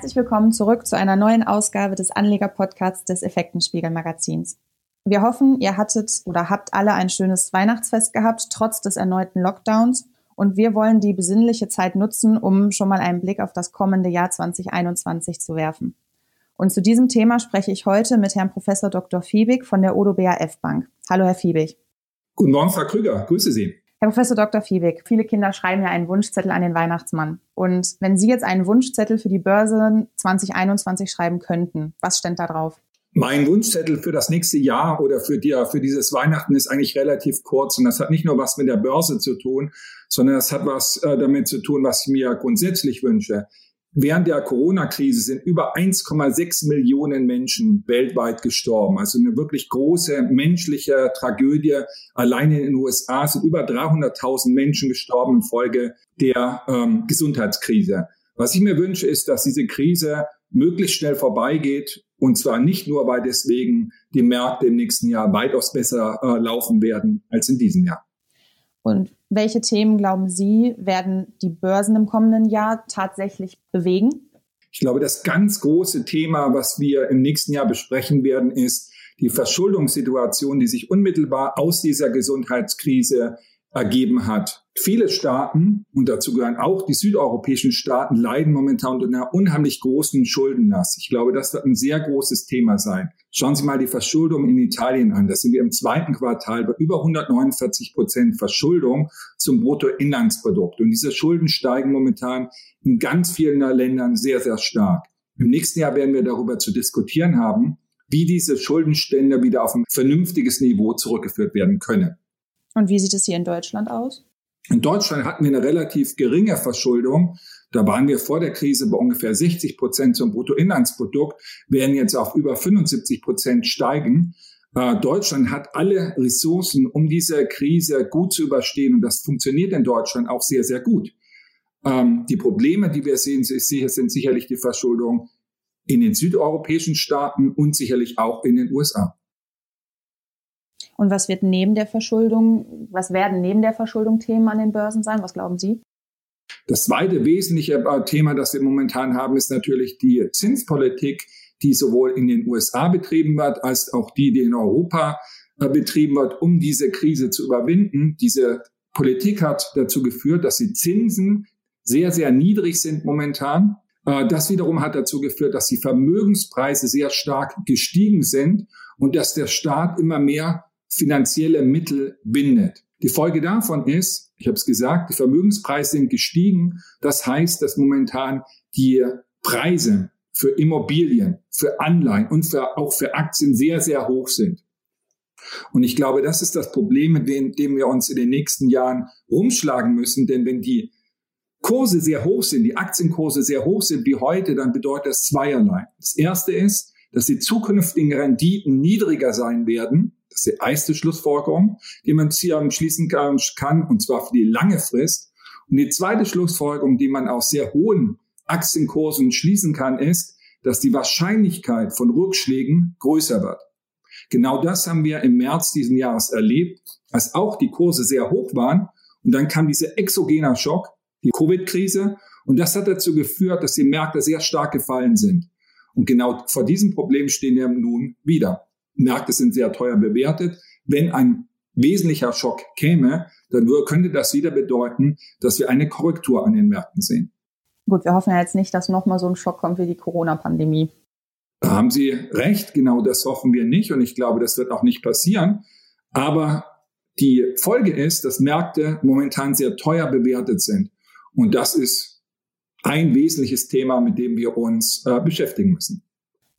Herzlich willkommen zurück zu einer neuen Ausgabe des Anleger-Podcasts des Effektenspiegel-Magazins. Wir hoffen, ihr hattet oder habt alle ein schönes Weihnachtsfest gehabt, trotz des erneuten Lockdowns. Und wir wollen die besinnliche Zeit nutzen, um schon mal einen Blick auf das kommende Jahr 2021 zu werfen. Und zu diesem Thema spreche ich heute mit Herrn Professor Dr. Fiebig von der Odo BAF Bank. Hallo, Herr Fiebig. Guten Morgen, Frau Krüger. Grüße Sie. Herr Professor Dr. Fiebig, viele Kinder schreiben ja einen Wunschzettel an den Weihnachtsmann. Und wenn Sie jetzt einen Wunschzettel für die Börse 2021 schreiben könnten, was ständ da drauf? Mein Wunschzettel für das nächste Jahr oder für, die, für dieses Weihnachten ist eigentlich relativ kurz. Und das hat nicht nur was mit der Börse zu tun, sondern das hat was äh, damit zu tun, was ich mir grundsätzlich wünsche. Während der Corona-Krise sind über 1,6 Millionen Menschen weltweit gestorben. Also eine wirklich große menschliche Tragödie. Alleine in den USA sind über 300.000 Menschen gestorben infolge der ähm, Gesundheitskrise. Was ich mir wünsche, ist, dass diese Krise möglichst schnell vorbeigeht. Und zwar nicht nur, weil deswegen die Märkte im nächsten Jahr weitaus besser äh, laufen werden als in diesem Jahr. Und welche Themen, glauben Sie, werden die Börsen im kommenden Jahr tatsächlich bewegen? Ich glaube, das ganz große Thema, was wir im nächsten Jahr besprechen werden, ist die Verschuldungssituation, die sich unmittelbar aus dieser Gesundheitskrise ergeben hat. Viele Staaten, und dazu gehören auch die südeuropäischen Staaten, leiden momentan unter einer unheimlich großen Schuldenlast. Ich glaube, das wird ein sehr großes Thema sein. Schauen Sie mal die Verschuldung in Italien an. Das sind wir im zweiten Quartal bei über 149 Prozent Verschuldung zum Bruttoinlandsprodukt. Und diese Schulden steigen momentan in ganz vielen Ländern sehr, sehr stark. Im nächsten Jahr werden wir darüber zu diskutieren haben, wie diese Schuldenstände wieder auf ein vernünftiges Niveau zurückgeführt werden können. Und wie sieht es hier in Deutschland aus? In Deutschland hatten wir eine relativ geringe Verschuldung. Da waren wir vor der Krise bei ungefähr 60 Prozent zum Bruttoinlandsprodukt, werden jetzt auf über 75 Prozent steigen. Äh, Deutschland hat alle Ressourcen, um diese Krise gut zu überstehen. Und das funktioniert in Deutschland auch sehr, sehr gut. Ähm, die Probleme, die wir sehen, sind sicherlich die Verschuldung in den südeuropäischen Staaten und sicherlich auch in den USA. Und was wird neben der Verschuldung, was werden neben der Verschuldung Themen an den Börsen sein? Was glauben Sie? Das zweite wesentliche äh, Thema, das wir momentan haben, ist natürlich die Zinspolitik, die sowohl in den USA betrieben wird, als auch die, die in Europa äh, betrieben wird, um diese Krise zu überwinden. Diese Politik hat dazu geführt, dass die Zinsen sehr, sehr niedrig sind momentan. Äh, das wiederum hat dazu geführt, dass die Vermögenspreise sehr stark gestiegen sind und dass der Staat immer mehr finanzielle Mittel bindet. Die Folge davon ist, ich habe es gesagt, die Vermögenspreise sind gestiegen. Das heißt, dass momentan die Preise für Immobilien, für Anleihen und für, auch für Aktien sehr, sehr hoch sind. Und ich glaube, das ist das Problem, mit dem, dem wir uns in den nächsten Jahren rumschlagen müssen. Denn wenn die Kurse sehr hoch sind, die Aktienkurse sehr hoch sind wie heute, dann bedeutet das zweierlei. Das erste ist, dass die zukünftigen Renditen niedriger sein werden das ist die erste Schlussfolgerung, die man hier schließen kann, und zwar für die lange Frist. Und die zweite Schlussfolgerung, die man aus sehr hohen Aktienkursen schließen kann, ist, dass die Wahrscheinlichkeit von Rückschlägen größer wird. Genau das haben wir im März diesen Jahres erlebt, als auch die Kurse sehr hoch waren. Und dann kam dieser exogener Schock, die Covid-Krise. Und das hat dazu geführt, dass die Märkte sehr stark gefallen sind. Und genau vor diesem Problem stehen wir nun wieder. Märkte sind sehr teuer bewertet. Wenn ein wesentlicher Schock käme, dann könnte das wieder bedeuten, dass wir eine Korrektur an den Märkten sehen. Gut, wir hoffen ja jetzt nicht, dass nochmal so ein Schock kommt wie die Corona-Pandemie. Da haben Sie recht, genau das hoffen wir nicht und ich glaube, das wird auch nicht passieren. Aber die Folge ist, dass Märkte momentan sehr teuer bewertet sind. Und das ist ein wesentliches Thema, mit dem wir uns äh, beschäftigen müssen.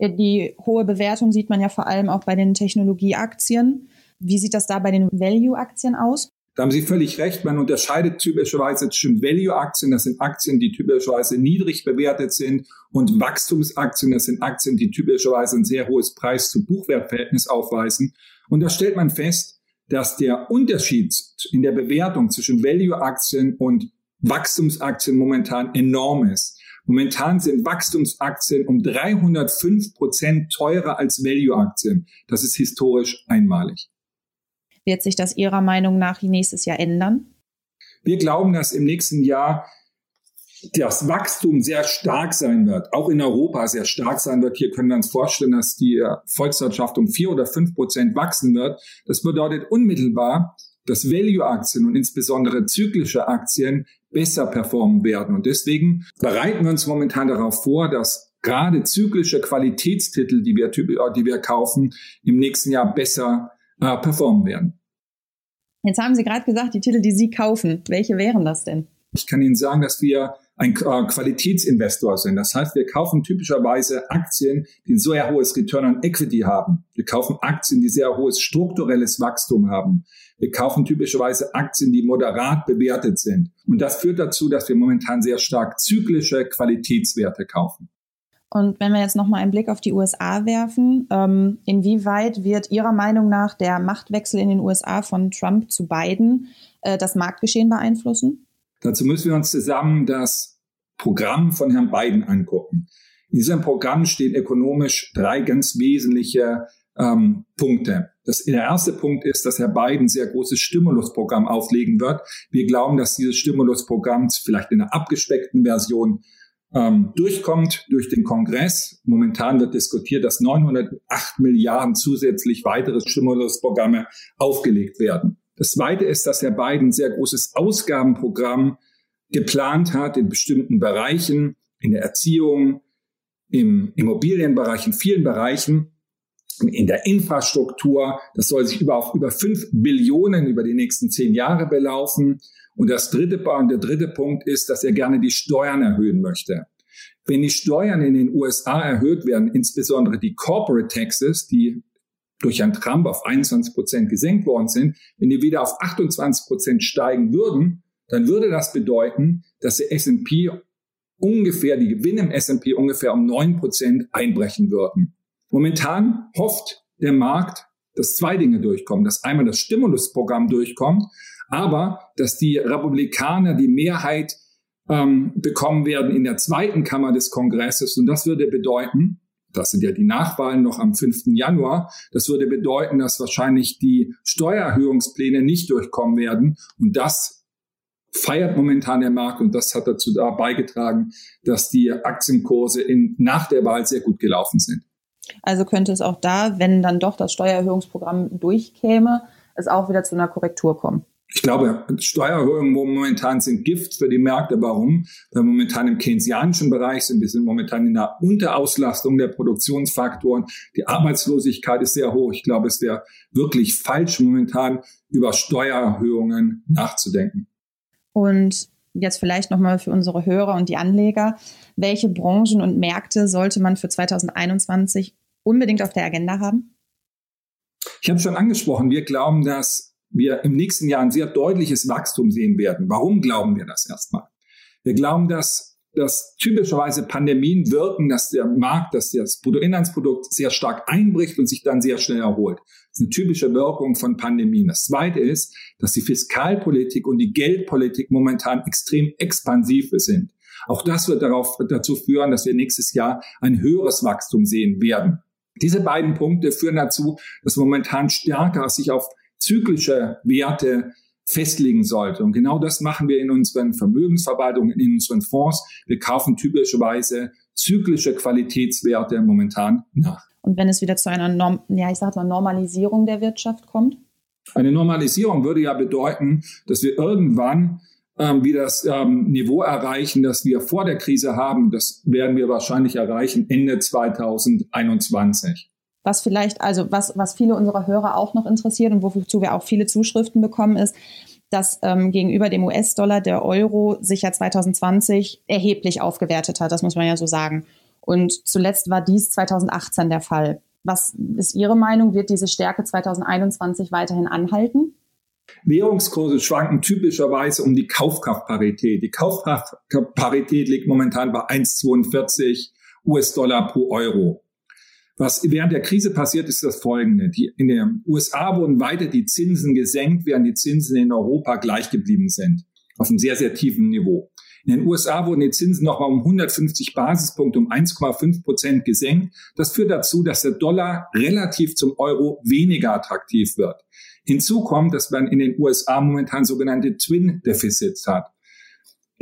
Die hohe Bewertung sieht man ja vor allem auch bei den Technologieaktien. Wie sieht das da bei den Value-Aktien aus? Da haben Sie völlig recht. Man unterscheidet typischerweise zwischen Value-Aktien, das sind Aktien, die typischerweise niedrig bewertet sind, und Wachstumsaktien, das sind Aktien, die typischerweise ein sehr hohes Preis-zu-Buchwertverhältnis aufweisen. Und da stellt man fest, dass der Unterschied in der Bewertung zwischen Value-Aktien und Wachstumsaktien momentan enorm ist. Momentan sind Wachstumsaktien um 305 Prozent teurer als Value-Aktien. Das ist historisch einmalig. Wird sich das Ihrer Meinung nach nächstes Jahr ändern? Wir glauben, dass im nächsten Jahr das Wachstum sehr stark sein wird, auch in Europa sehr stark sein wird. Hier können wir uns vorstellen, dass die Volkswirtschaft um vier oder fünf Prozent wachsen wird. Das bedeutet unmittelbar, dass Value-Aktien und insbesondere zyklische Aktien besser performen werden. Und deswegen bereiten wir uns momentan darauf vor, dass gerade zyklische Qualitätstitel, die wir, die wir kaufen, im nächsten Jahr besser äh, performen werden. Jetzt haben Sie gerade gesagt, die Titel, die Sie kaufen, welche wären das denn? Ich kann Ihnen sagen, dass wir ein äh, Qualitätsinvestor sind. Das heißt, wir kaufen typischerweise Aktien, die ein sehr hohes Return on Equity haben. Wir kaufen Aktien, die sehr hohes strukturelles Wachstum haben. Wir kaufen typischerweise Aktien, die moderat bewertet sind. Und das führt dazu, dass wir momentan sehr stark zyklische Qualitätswerte kaufen. Und wenn wir jetzt nochmal einen Blick auf die USA werfen, ähm, inwieweit wird Ihrer Meinung nach der Machtwechsel in den USA von Trump zu Biden äh, das Marktgeschehen beeinflussen? Dazu müssen wir uns zusammen das Programm von Herrn Biden angucken. In diesem Programm stehen ökonomisch drei ganz wesentliche ähm, Punkte. Das, der erste Punkt ist, dass Herr Biden sehr großes Stimulusprogramm auflegen wird. Wir glauben, dass dieses Stimulusprogramm vielleicht in einer abgespeckten Version ähm, durchkommt durch den Kongress. Momentan wird diskutiert, dass 908 Milliarden zusätzlich weitere Stimulusprogramme aufgelegt werden. Das Zweite ist, dass Herr Biden sehr großes Ausgabenprogramm geplant hat in bestimmten Bereichen, in der Erziehung, im Immobilienbereich, in vielen Bereichen, in der Infrastruktur. Das soll sich über auf über fünf Billionen über die nächsten zehn Jahre belaufen. Und das dritte, der dritte Punkt ist, dass er gerne die Steuern erhöhen möchte. Wenn die Steuern in den USA erhöht werden, insbesondere die Corporate Taxes, die durch Herrn Trump auf 21 Prozent gesenkt worden sind, wenn die wieder auf 28 Prozent steigen würden, dann würde das bedeuten, dass der S&P ungefähr, die Gewinne im S&P ungefähr um 9 Prozent einbrechen würden. Momentan hofft der Markt, dass zwei Dinge durchkommen. Dass einmal das Stimulusprogramm durchkommt, aber dass die Republikaner die Mehrheit ähm, bekommen werden in der zweiten Kammer des Kongresses. Und das würde bedeuten, das sind ja die Nachwahlen noch am 5. Januar. Das würde bedeuten, dass wahrscheinlich die Steuererhöhungspläne nicht durchkommen werden. Und das feiert momentan der Markt und das hat dazu da beigetragen, dass die Aktienkurse in, nach der Wahl sehr gut gelaufen sind. Also könnte es auch da, wenn dann doch das Steuererhöhungsprogramm durchkäme, es auch wieder zu einer Korrektur kommen. Ich glaube, Steuererhöhungen momentan sind Gift für die Märkte. Warum? Weil wir momentan im keynesianischen Bereich sind. Wir sind momentan in der Unterauslastung der Produktionsfaktoren. Die Arbeitslosigkeit ist sehr hoch. Ich glaube, es wäre wirklich falsch, momentan über Steuererhöhungen nachzudenken. Und jetzt vielleicht nochmal für unsere Hörer und die Anleger. Welche Branchen und Märkte sollte man für 2021 unbedingt auf der Agenda haben? Ich habe schon angesprochen, wir glauben, dass wir im nächsten Jahr ein sehr deutliches Wachstum sehen werden. Warum glauben wir das erstmal? Wir glauben, dass dass typischerweise Pandemien wirken, dass der Markt, dass das Bruttoinlandsprodukt sehr stark einbricht und sich dann sehr schnell erholt. Das ist eine typische Wirkung von Pandemien. Das zweite ist, dass die Fiskalpolitik und die Geldpolitik momentan extrem expansiv sind. Auch das wird darauf, dazu führen, dass wir nächstes Jahr ein höheres Wachstum sehen werden. Diese beiden Punkte führen dazu, dass momentan stärker sich auf zyklische Werte festlegen sollte. Und genau das machen wir in unseren Vermögensverwaltungen, in unseren Fonds. Wir kaufen typischerweise zyklische Qualitätswerte momentan nach. Und wenn es wieder zu einer Norm ja, ich sag mal Normalisierung der Wirtschaft kommt? Eine Normalisierung würde ja bedeuten, dass wir irgendwann ähm, wieder das ähm, Niveau erreichen, das wir vor der Krise haben. Das werden wir wahrscheinlich erreichen Ende 2021. Was vielleicht, also was, was viele unserer Hörer auch noch interessiert und wozu wir auch viele Zuschriften bekommen, ist, dass ähm, gegenüber dem US-Dollar der Euro sich ja 2020 erheblich aufgewertet hat. Das muss man ja so sagen. Und zuletzt war dies 2018 der Fall. Was ist Ihre Meinung? Wird diese Stärke 2021 weiterhin anhalten? Währungskurse schwanken typischerweise um die Kaufkraftparität. Die Kaufkraftparität liegt momentan bei 1,42 US-Dollar pro Euro. Was während der Krise passiert, ist das folgende. Die, in den USA wurden weiter die Zinsen gesenkt, während die Zinsen in Europa gleich geblieben sind. Auf einem sehr, sehr tiefen Niveau. In den USA wurden die Zinsen nochmal um 150 Basispunkte um 1,5 Prozent gesenkt. Das führt dazu, dass der Dollar relativ zum Euro weniger attraktiv wird. Hinzu kommt, dass man in den USA momentan sogenannte Twin Deficits hat.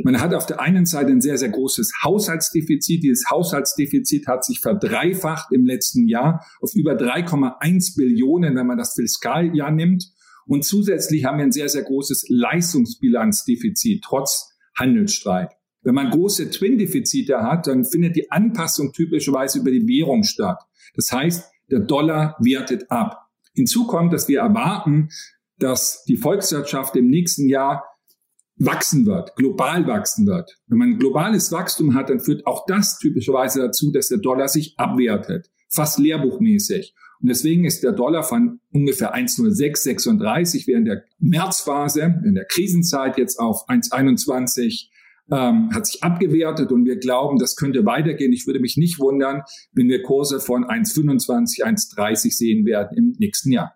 Man hat auf der einen Seite ein sehr, sehr großes Haushaltsdefizit. Dieses Haushaltsdefizit hat sich verdreifacht im letzten Jahr auf über 3,1 Billionen, wenn man das Fiskaljahr nimmt. Und zusätzlich haben wir ein sehr, sehr großes Leistungsbilanzdefizit, trotz Handelsstreit. Wenn man große Twin-Defizite hat, dann findet die Anpassung typischerweise über die Währung statt. Das heißt, der Dollar wertet ab. Hinzu kommt, dass wir erwarten, dass die Volkswirtschaft im nächsten Jahr wachsen wird, global wachsen wird. Wenn man globales Wachstum hat, dann führt auch das typischerweise dazu, dass der Dollar sich abwertet, fast lehrbuchmäßig. Und deswegen ist der Dollar von ungefähr 1,0636 während der Märzphase, in der Krisenzeit jetzt auf 1,21 ähm, hat sich abgewertet und wir glauben, das könnte weitergehen. Ich würde mich nicht wundern, wenn wir Kurse von 1,25, 1,30 sehen werden im nächsten Jahr.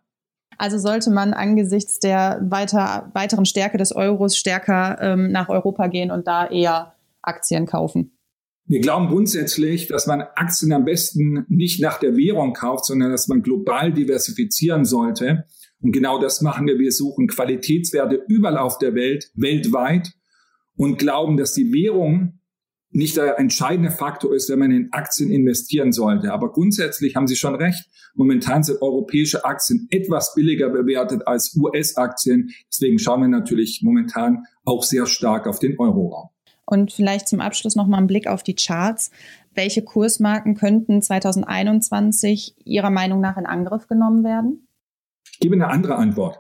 Also sollte man angesichts der weiter, weiteren Stärke des Euros stärker ähm, nach Europa gehen und da eher Aktien kaufen. Wir glauben grundsätzlich, dass man Aktien am besten nicht nach der Währung kauft, sondern dass man global diversifizieren sollte. Und genau das machen wir. Wir suchen Qualitätswerte überall auf der Welt, weltweit und glauben, dass die Währung nicht der entscheidende Faktor ist, wenn man in Aktien investieren sollte. Aber grundsätzlich haben Sie schon recht. Momentan sind europäische Aktien etwas billiger bewertet als US-Aktien. Deswegen schauen wir natürlich momentan auch sehr stark auf den Euroraum. Und vielleicht zum Abschluss noch mal ein Blick auf die Charts. Welche Kursmarken könnten 2021 Ihrer Meinung nach in Angriff genommen werden? Ich gebe eine andere Antwort.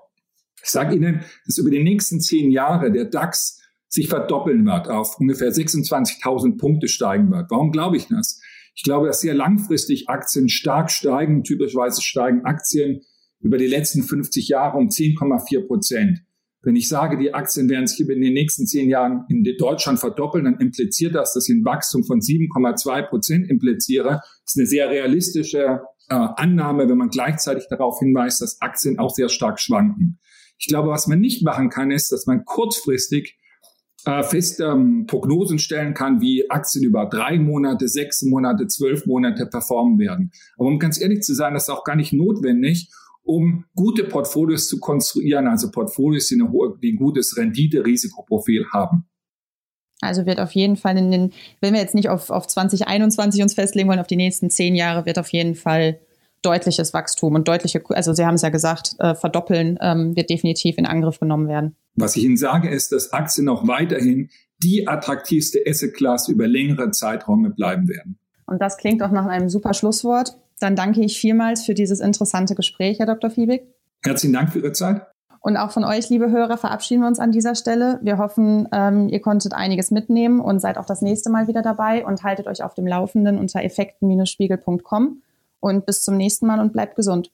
Ich sage Ihnen, dass über die nächsten zehn Jahre der DAX sich verdoppeln wird, auf ungefähr 26.000 Punkte steigen wird. Warum glaube ich das? Ich glaube, dass sehr langfristig Aktien stark steigen. Typischerweise steigen Aktien über die letzten 50 Jahre um 10,4 Prozent. Wenn ich sage, die Aktien werden sich in den nächsten zehn Jahren in Deutschland verdoppeln, dann impliziert das, dass ich ein Wachstum von 7,2 Prozent impliziere. Das ist eine sehr realistische äh, Annahme, wenn man gleichzeitig darauf hinweist, dass Aktien auch sehr stark schwanken. Ich glaube, was man nicht machen kann, ist, dass man kurzfristig äh, fest ähm, Prognosen stellen kann, wie Aktien über drei Monate, sechs Monate, zwölf Monate performen werden. Aber um ganz ehrlich zu sein, das ist auch gar nicht notwendig, um gute Portfolios zu konstruieren, also Portfolios, die, hohe, die ein gutes Rendite-Risikoprofil haben. Also wird auf jeden Fall in den, wenn wir jetzt nicht auf, auf 2021 uns festlegen wollen, auf die nächsten zehn Jahre, wird auf jeden Fall deutliches Wachstum und deutliche, also Sie haben es ja gesagt, äh, verdoppeln ähm, wird definitiv in Angriff genommen werden. Was ich Ihnen sage, ist, dass Aktien auch weiterhin die attraktivste Asset-Class über längere Zeiträume bleiben werden. Und das klingt auch nach einem super Schlusswort. Dann danke ich vielmals für dieses interessante Gespräch, Herr Dr. Fiebig. Herzlichen Dank für Ihre Zeit. Und auch von euch, liebe Hörer, verabschieden wir uns an dieser Stelle. Wir hoffen, ähm, ihr konntet einiges mitnehmen und seid auch das nächste Mal wieder dabei und haltet euch auf dem Laufenden unter effekten-spiegel.com. Und bis zum nächsten Mal und bleibt gesund.